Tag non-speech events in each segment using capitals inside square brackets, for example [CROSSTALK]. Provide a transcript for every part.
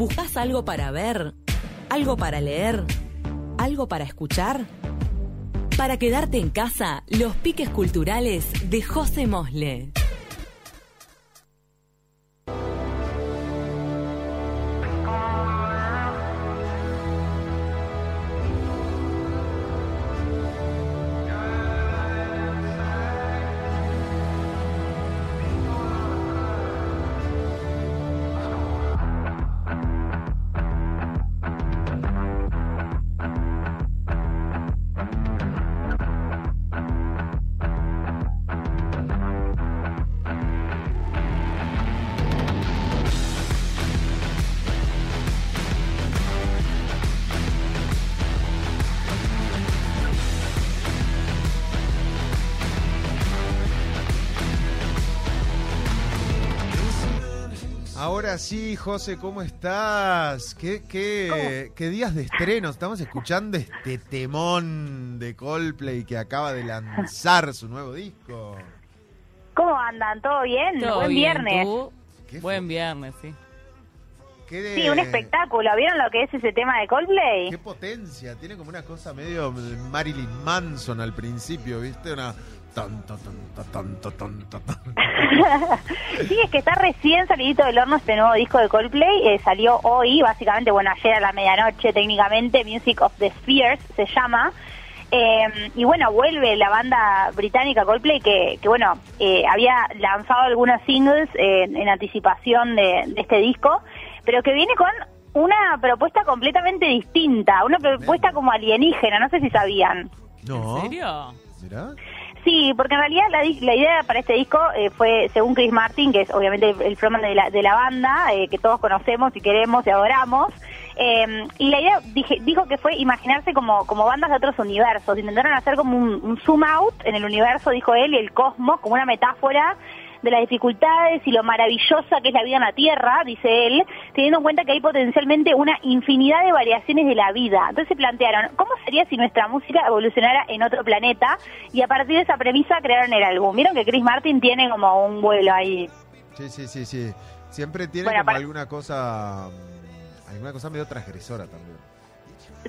¿Buscas algo para ver? ¿Algo para leer? ¿Algo para escuchar? Para quedarte en casa, los piques culturales de José Mosle. Ahora sí, José, ¿cómo estás? ¿Qué, qué, qué días de estreno? Estamos escuchando este temón de Coldplay que acaba de lanzar su nuevo disco. ¿Cómo andan? ¿Todo bien? Todo Buen bien, viernes. ¿tú? ¿Qué Buen fue? viernes, sí. ¿Qué de- Sí, un espectáculo. ¿Vieron lo que es ese tema de Coldplay? Qué potencia, tiene como una cosa medio Marilyn Manson al principio, ¿viste? Una... tan, tan, tan, tan. [LAUGHS] sí, es que está recién salidito del horno este nuevo disco de Coldplay. eh, salió hoy, básicamente, bueno, ayer a la medianoche técnicamente. Music of the Spheres se llama. Eh, y bueno, vuelve la banda británica Coldplay que, que bueno, eh, había lanzado algunos singles eh, en anticipación de, de este disco, pero que viene con una propuesta completamente distinta, una propuesta como alienígena, no sé si sabían. No. ¿En serio? Mirá. Sí, porque en realidad la, di- la idea para este disco eh, fue, según Chris Martin, que es obviamente el, el frontman de la, de la banda, eh, que todos conocemos y queremos y adoramos, eh, y la idea dije, dijo que fue imaginarse como, como bandas de otros universos. Intentaron hacer como un, un zoom out en el universo, dijo él, y el cosmos, como una metáfora de las dificultades y lo maravillosa que es la vida en la Tierra, dice él, teniendo en cuenta que hay potencialmente una infinidad de variaciones de la vida. Entonces se plantearon, ¿cómo sería si nuestra música evolucionara en otro planeta? Y a partir de esa premisa crearon el álbum. Vieron que Chris Martin tiene como un vuelo ahí. Sí, sí, sí, sí. Siempre tiene Bueno, como para- alguna cosa... mm, Alguna cosa medio transgresora también.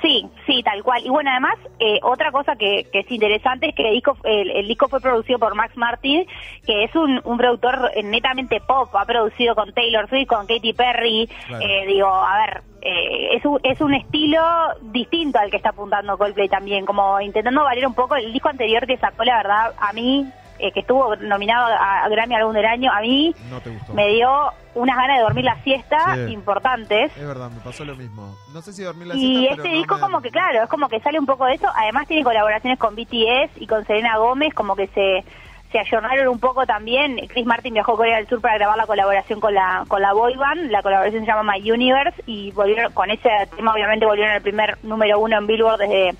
Sí, sí, tal cual. Y bueno, además, eh, otra cosa que, que es interesante es que el disco, el, el disco fue producido por Max Martin, que es un, un productor netamente pop. Ha producido con Taylor Swift, con Katy Perry. Claro. Eh, digo, a ver, eh, es, un, es un estilo distinto al que está apuntando Coldplay también, como intentando variar un poco. El disco anterior que sacó, la verdad, a mí, eh, que estuvo nominado a, a Grammy Álbum del Año, a mí No te gustó. me dio unas ganas de dormir la siesta Sí. importantes. Es verdad, me pasó lo mismo. No sé si dormí la Y siesta, este pero no disco como que claro, es como que sale un poco de eso, además tiene colaboraciones con BTS y con Selena Gómez, como que se se ayornaron un poco también. Chris Martin viajó a Corea del Sur para grabar la colaboración con la con la boy band, la colaboración se llama My Universe y volvieron con ese tema obviamente volvieron al primer número uno en Billboard desde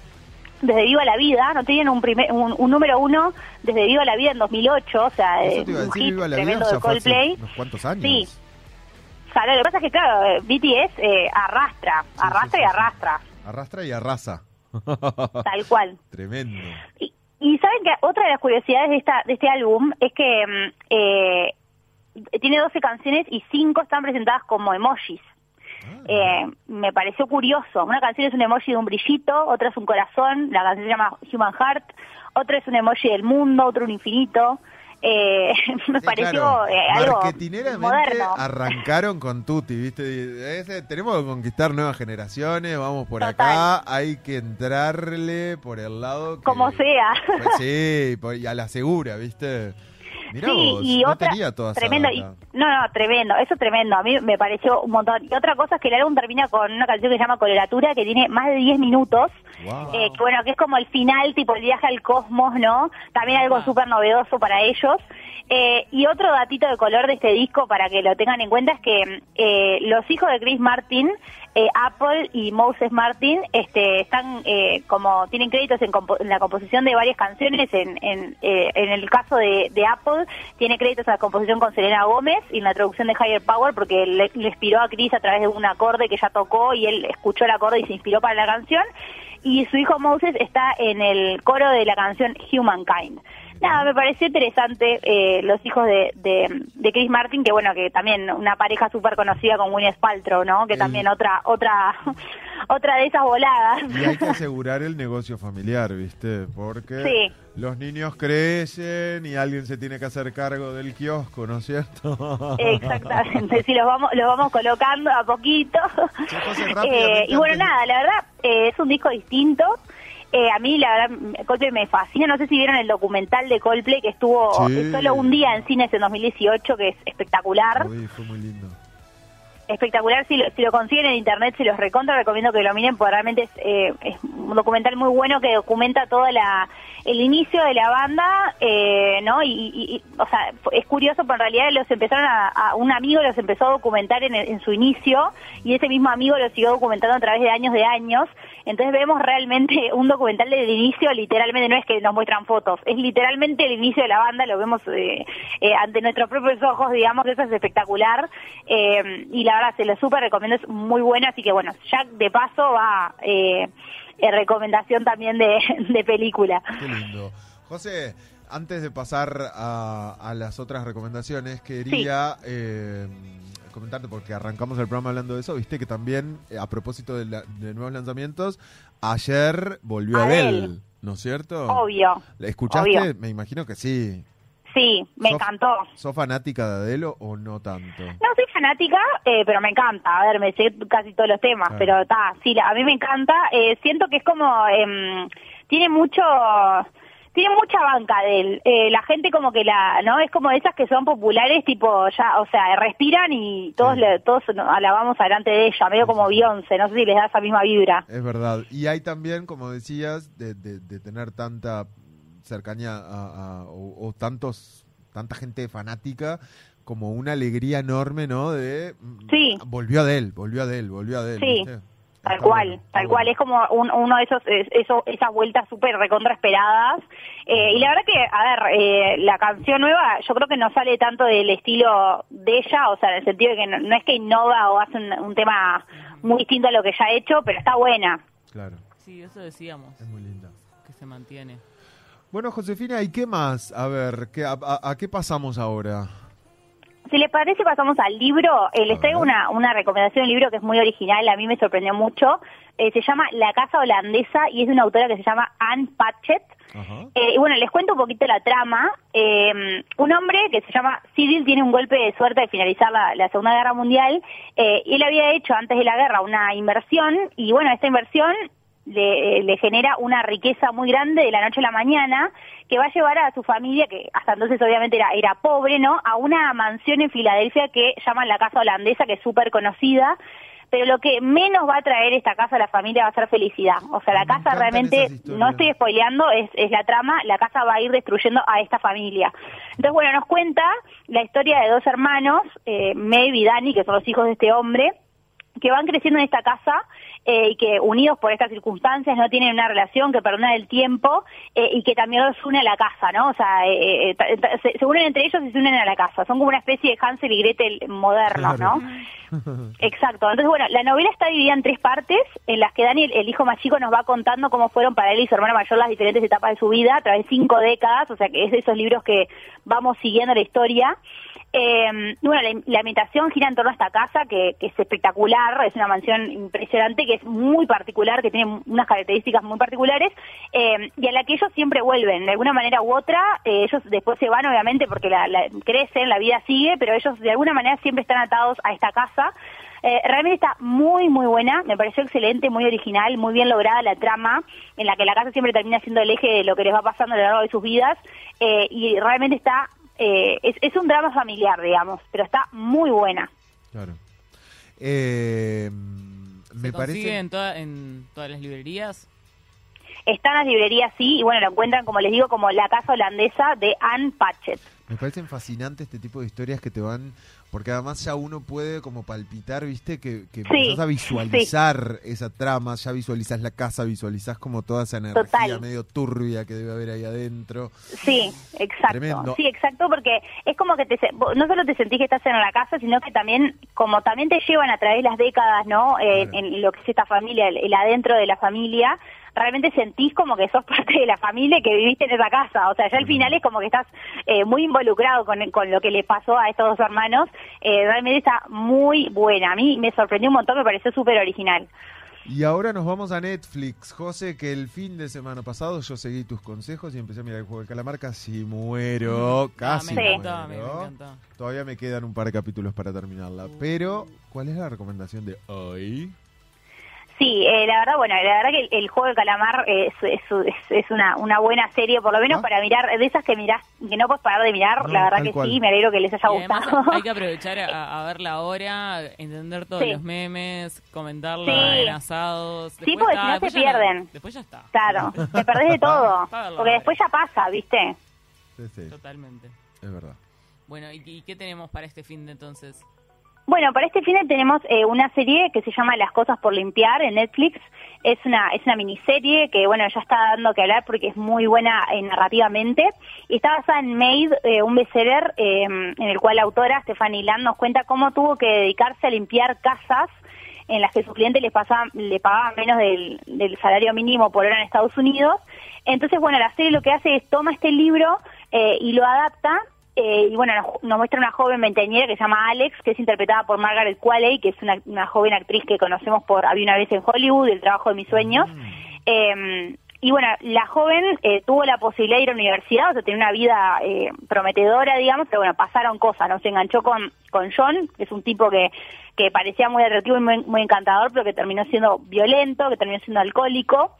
desde Viva la Vida, no tenían un primer un, un número uno desde Viva la Vida en 2008, o sea, Eso eh, te iba a decir, Viva la Vida, fue hace Coldplay. unos cuantos años. Sí. O sea, lo que pasa es que, claro, eh, BTS eh, arrastra, arrastra sí, y arrastra, Arrastra y arrasa. [LAUGHS] tal cual. Tremendo. Y, y saben que otra de las curiosidades de, esta, de este álbum es que mm, eh, tiene 12 canciones y 5 están presentadas como emojis. Eh, me pareció curioso. Una canción es un emoji de un brillito, otra es un corazón, la canción se llama Human Heart, otra es un emoji del mundo, otro un infinito. Eh, [LAUGHS] me Sí, pareció claro. eh, algo moderno. arrancaron con Tutti, ¿viste? Ese, tenemos que conquistar nuevas generaciones, vamos por Total. acá, hay que entrarle por el lado que... Como sea. Pues sí, por- y a la segura, ¿viste? Mirá sí, vos, y no otra, tenía toda esa tremendo, y- no, no, tremendo, eso tremendo, a mí me pareció un montón. Y otra cosa es que el álbum termina con una canción que se llama Coloratura, que tiene más de 10 minutos, Wow. eh, que bueno, que es como el final, tipo el viaje al cosmos, ¿no? También algo Ah. súper novedoso para ellos. Eh, y otro datito de color de este disco, para que lo tengan en cuenta, es que eh, los hijos de Chris Martin, eh, Apple y Moses Martin, este, están eh, como, tienen créditos en, compo- en la composición de varias canciones. En, en, eh, en el caso de, Apple, tiene créditos en la composición con Selena Gómez y en la traducción de Higher Power, porque le, le inspiró a Chris a través de un acorde que ya tocó y él escuchó el acorde y se inspiró para la canción y su hijo Moses está en el coro de la canción Humankind. Nada, me pareció interesante eh, los hijos de, de, de, Chris Martin, que bueno, que también una pareja súper conocida con Winnie Paltrow, ¿no? Que también otra otra [LAUGHS] otra de esas voladas. Y hay que [LAUGHS] asegurar el negocio familiar, ¿viste? Porque los niños crecen y alguien se tiene que hacer cargo del kiosco, ¿no es cierto? Exactamente, [LAUGHS] sí, los vamos, los vamos colocando a poquito. Eh, y bueno, nada, la verdad, eh, es un disco distinto. Eh, a mí, la verdad, Coldplay me fascina. No sé si vieron el documental de Coldplay que estuvo solo un día en cines en 2018, que es espectacular. fue muy lindo espectacular. Si lo, si lo consiguen en internet, se los recontra recomiendo que lo miren, porque realmente es, eh, es un documental muy bueno que documenta toda la el inicio de la banda, eh, ¿no? Y, o sea, es curioso, pero en realidad los empezaron a, un amigo los empezó a documentar en, en, su inicio y ese mismo amigo lo siguió documentando a través de años de años. Entonces vemos realmente [LAUGHS] un documental del inicio, literalmente no es que nos muestran fotos, es literalmente el inicio de la banda, lo vemos eh, eh ante nuestros propios ojos, digamos, eso es espectacular. Eh, y la verdad, se lo súper recomiendo, es muy bueno, así que bueno, ya de paso va... Eh, eh, recomendación también de, [LAUGHS] de película. Qué lindo. José, antes de pasar a, las otras recomendaciones, quería eh, comentarte, porque arrancamos el programa hablando de eso, viste que también, eh, a propósito de, nuevos lanzamientos, ayer volvió a Adele, ¿no es cierto? Obvio. ¿La escuchaste? Me imagino que sí. Sí, me encantó. ¿Sos fanática de Adele o no tanto? No soy fanática, eh, pero me encanta. A ver, me sé casi todos los temas, pero está, sí, a mí me encanta. Eh, siento que es como, eh, tiene mucho, tiene mucha banca de él. Eh, la gente como que la, ¿no? Es como esas que son populares, tipo, ya, o sea, respiran y todos le, todos alabamos adelante de ella, medio como Beyoncé, no sé si les da esa misma vibra. Es verdad. Y hay también, como decías, de, de, de tener tanta cercanía a, o, tantos tanta gente fanática como una alegría enorme, ¿no? De sí. volvió a él, volvió a él, volvió a él. Sí. Tal cual, tal cual, es como uno de esos, eso, esas vueltas súper recontra esperadas. Eh, y la verdad que, a ver, eh, la canción nueva yo creo que no sale tanto del estilo de ella, o sea, en el sentido de que no, es que innova o hace un, tema muy distinto a lo que ya ha hecho, pero está buena. Claro. Sí, eso decíamos. Es muy linda. Que se mantiene. Bueno, Josefina, ¿y qué más? A ver, ¿qué, a, qué pasamos ahora? Si les parece, pasamos al libro. Eh, les traigo una, una recomendación, un libro que es muy original, a mí me sorprendió mucho. Eh, se llama La Casa Holandesa y es de una autora que se llama Anne Patchett. Eh, y bueno, les cuento un poquito la trama. un hombre que se llama Cyril tiene un golpe de suerte de finalizar la, la Segunda Guerra Mundial y él había hecho antes de la guerra una inversión y bueno, esta inversión le, le, genera una riqueza muy grande de la noche a la mañana que va a llevar a su familia, que hasta entonces obviamente era, era pobre, ¿no? A una mansión en Filadelfia que llaman la Casa Holandesa, que es súper conocida. Pero lo que menos va a traer esta casa a la familia va a ser felicidad. O sea, la casa realmente, no estoy spoileando, es, es la trama, la casa va a ir destruyendo a esta familia. Entonces, bueno, nos cuenta la historia de dos hermanos, eh, Maeve y Dani, que son los hijos de este hombre, que van creciendo en esta casa eh, y que unidos por estas circunstancias no tienen una relación que perdona el tiempo eh, y que también los une a la casa, ¿no? O sea, eh, se, unen entre ellos y se unen a la casa. Son como una especie de Hansel y Gretel modernos, ¿no? [LAUGHS] Exacto. Entonces, bueno, la novela está dividida en tres partes en las que Daniel, el hijo más chico, nos va contando cómo fueron para él y su hermana mayor las diferentes etapas de su vida a través de cinco décadas, o sea, que es de esos libros que vamos siguiendo la historia. Eh, bueno, la, la, ambientación gira en torno a esta casa que, es espectacular, es una mansión impresionante, que es muy particular, que tiene unas características muy particulares eh, y a la que ellos siempre vuelven, de alguna manera u otra. Eh, ellos después se van, obviamente, porque la, crecen, la vida sigue, pero ellos de alguna manera siempre están atados a esta casa. Eh, realmente está muy, muy buena, me pareció excelente, muy original, muy bien lograda la trama, en la que la casa siempre termina siendo el eje de lo que les va pasando a lo largo de sus vidas, y realmente está eh, es, un drama familiar, digamos, pero está muy buena. Claro. Eh, me parece... en, todas las librerías? Está en las librerías, sí, y bueno, lo encuentran, como les digo, como La Casa Holandesa de Anne Patchett. Me parecen fascinantes este tipo de historias que te van porque además ya uno puede como palpitar, viste, que, que a visualizar esa trama, ya visualizas la casa, visualizas como toda esa energía medio turbia que debe haber ahí adentro. Sí, exacto. Sí, exacto, porque es como que te, no solo te sentís que estás en la casa, sino que también, como también te llevan a través de las décadas, ¿no? en lo que es esta familia, el, adentro de la familia, realmente sentís como que sos [LAUGHS] parte de la familia y que viviste en esa casa. O sea, ya al final es como que estás eh, muy involucrado con, con lo que le pasó a estos dos hermanos. Eh, realmente está muy buena. A mí me sorprendió un montón, me pareció súper original. Y ahora nos vamos a Netflix, José, que el fin de semana pasado yo seguí tus consejos y empecé a mirar el juego de calamar, casi muero, casi Ah, me Sí. encantó, me, me encantó. Todavía me quedan un par de capítulos para terminarla, pero ¿cuál es la recomendación de hoy? Sí, eh, la verdad, bueno, la verdad que el, el juego de calamar eh, es, es, es- es una, una buena serie, por lo menos ¿Ah? para mirar, de esas que mirás, que no puedes parar de mirar, No, la verdad que cual. sí, me alegro que les haya Y además gustado. hay que [LAUGHS] aprovechar a, a verla ahora, entender todos Sí. los memes, comentarla Sí. en asados. Sí, porque está, si no se pierden. después ya está. Claro, [LAUGHS] te perdés de todo, porque después ya pasa, ¿viste? Sí, sí, Totalmente. es verdad. Bueno, ¿y, y qué tenemos para este fin de entonces? Bueno, para este fin de tenemos eh, una serie que se llama Las cosas por limpiar en Netflix. Es una es una miniserie que bueno ya está dando que hablar porque es muy buena eh, narrativamente y está basada en Made, eh, un bestseller eh, en el cual la autora Stephanie Land nos cuenta cómo tuvo que dedicarse a limpiar casas en las que sus clientes les pasaban, le pagaban menos del, del salario mínimo por hora en Estados Unidos. Entonces, bueno, la serie lo que hace es toma este libro eh, y lo adapta eh, y bueno, nos, nos muestra una joven veinteañera que se llama Alex, que es interpretada por Margaret Qualley, que es una, una joven actriz que conocemos por Había una vez en Hollywood, El trabajo de mis sueños. Eh, y bueno, la joven eh, tuvo la posibilidad de ir a la universidad, o sea, tenía una vida eh, prometedora, digamos, pero bueno, pasaron cosas, ¿no? Se enganchó con, con John, que es un tipo que, que parecía muy atractivo y muy, muy encantador, pero que terminó siendo violento, que terminó siendo alcohólico.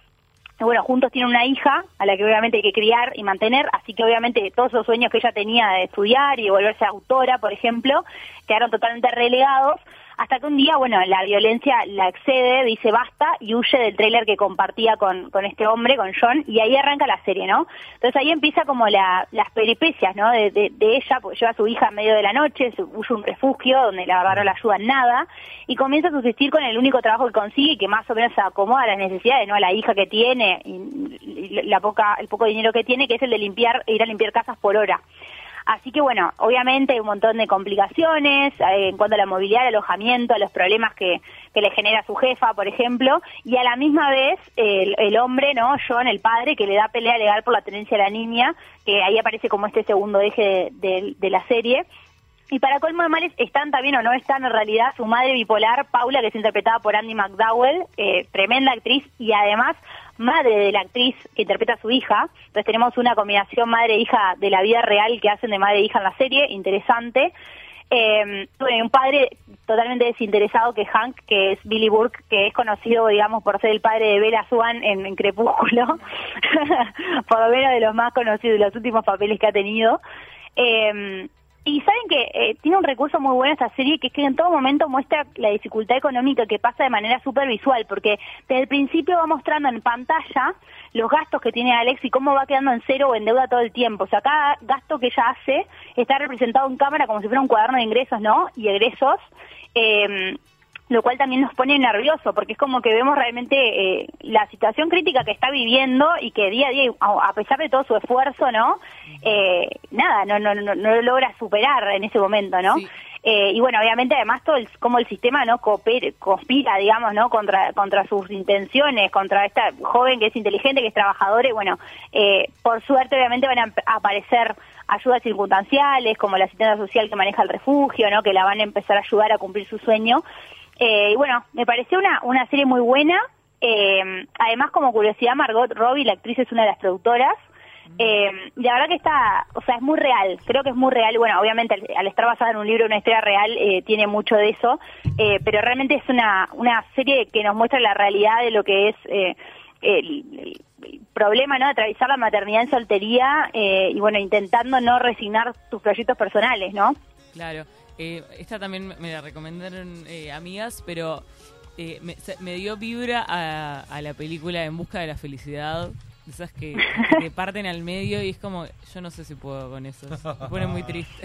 Bueno, juntos tienen una hija a la que obviamente hay que criar y mantener, así que obviamente todos esos sueños que ella tenía de estudiar y de volverse autora, por ejemplo, quedaron totalmente relegados, hasta que un día, bueno, la violencia la excede, dice basta y huye del tráiler que compartía con, con este hombre, con John, y ahí arranca la serie, ¿no? Entonces ahí empieza como la, las peripecias, ¿no? De, ella, porque lleva a su hija en medio de la noche, huye un refugio donde la verdad no la ayuda en nada, y comienza a subsistir con el único trabajo que consigue y que más o menos se acomoda a las necesidades, ¿no? A la hija que tiene y la poca, el poco dinero que tiene, que es el de limpiar, ir a limpiar casas por hora. Así que bueno, obviamente hay un montón de complicaciones eh, en cuanto a la movilidad, al alojamiento, a los problemas que, que le genera su jefa, por ejemplo, y a la misma vez el, el hombre, ¿no? John, el padre, que le da pelea legal por la tenencia de la niña, que ahí aparece como este segundo eje de, de- de la serie. Y para colmo de males, están también o no están en realidad su madre bipolar, Paula, que es interpretada por Andy McDowell, eh, tremenda actriz y además madre de la actriz que interpreta a su hija. Entonces tenemos una combinación madre-hija de la vida real que hacen de madre e hija en la serie, interesante. Eh, bueno, un padre totalmente desinteresado que es Hank, que es Billy Burke, que es conocido, digamos, por ser el padre de Bella Swan en, Crepúsculo, [LAUGHS] por lo menos de los más conocidos, de los últimos papeles que ha tenido. Eh, y saben que eh, tiene un recurso muy bueno esta serie, que es que en todo momento muestra la dificultad económica que pasa de manera súper visual, porque desde el principio va mostrando en pantalla los gastos que tiene Alex y cómo va quedando en cero o en deuda todo el tiempo. O sea, cada gasto que ella hace está representado en cámara como si fuera un cuaderno de ingresos, ¿no? Y egresos. Eh, lo cual también nos pone nervioso porque es como que vemos realmente eh, la situación crítica que está viviendo y que día a día, a pesar de todo su esfuerzo, ¿no? Eh, nada, no, no, no, no lo logra superar en ese momento, ¿no? Sí. Eh, y bueno, obviamente además todo el, como el sistema no coopera, conspira, digamos, ¿no? Contra, contra sus intenciones, contra esta joven que es inteligente, que es trabajadora y bueno, eh, por suerte obviamente van a aparecer ayudas circunstanciales como la asistencia social que maneja el refugio, ¿no? Que la van a empezar a ayudar a cumplir su sueño. Eh, y bueno, me pareció una, una serie muy buena. Eh, además, como curiosidad, Margot Robbie, la actriz, es una de las productoras. Eh, la verdad que está, o sea, es muy real, creo que es muy real. Bueno, obviamente al, al estar basada en un libro, una historia real, eh, tiene mucho de eso, eh, pero realmente es una, una serie que nos muestra la realidad de lo que es eh, el, el- el problema, ¿no? De atravesar la maternidad en soltería eh, y bueno, intentando no resignar tus proyectos personales, ¿no? Claro. Eh, esta también me la recomendaron eh, amigas, pero eh, me, se- me dio vibra a, a la película En Busca de la Felicidad. Esas que, que te [LAUGHS] parten al medio y es como, yo no sé si puedo con eso. Me pone muy triste.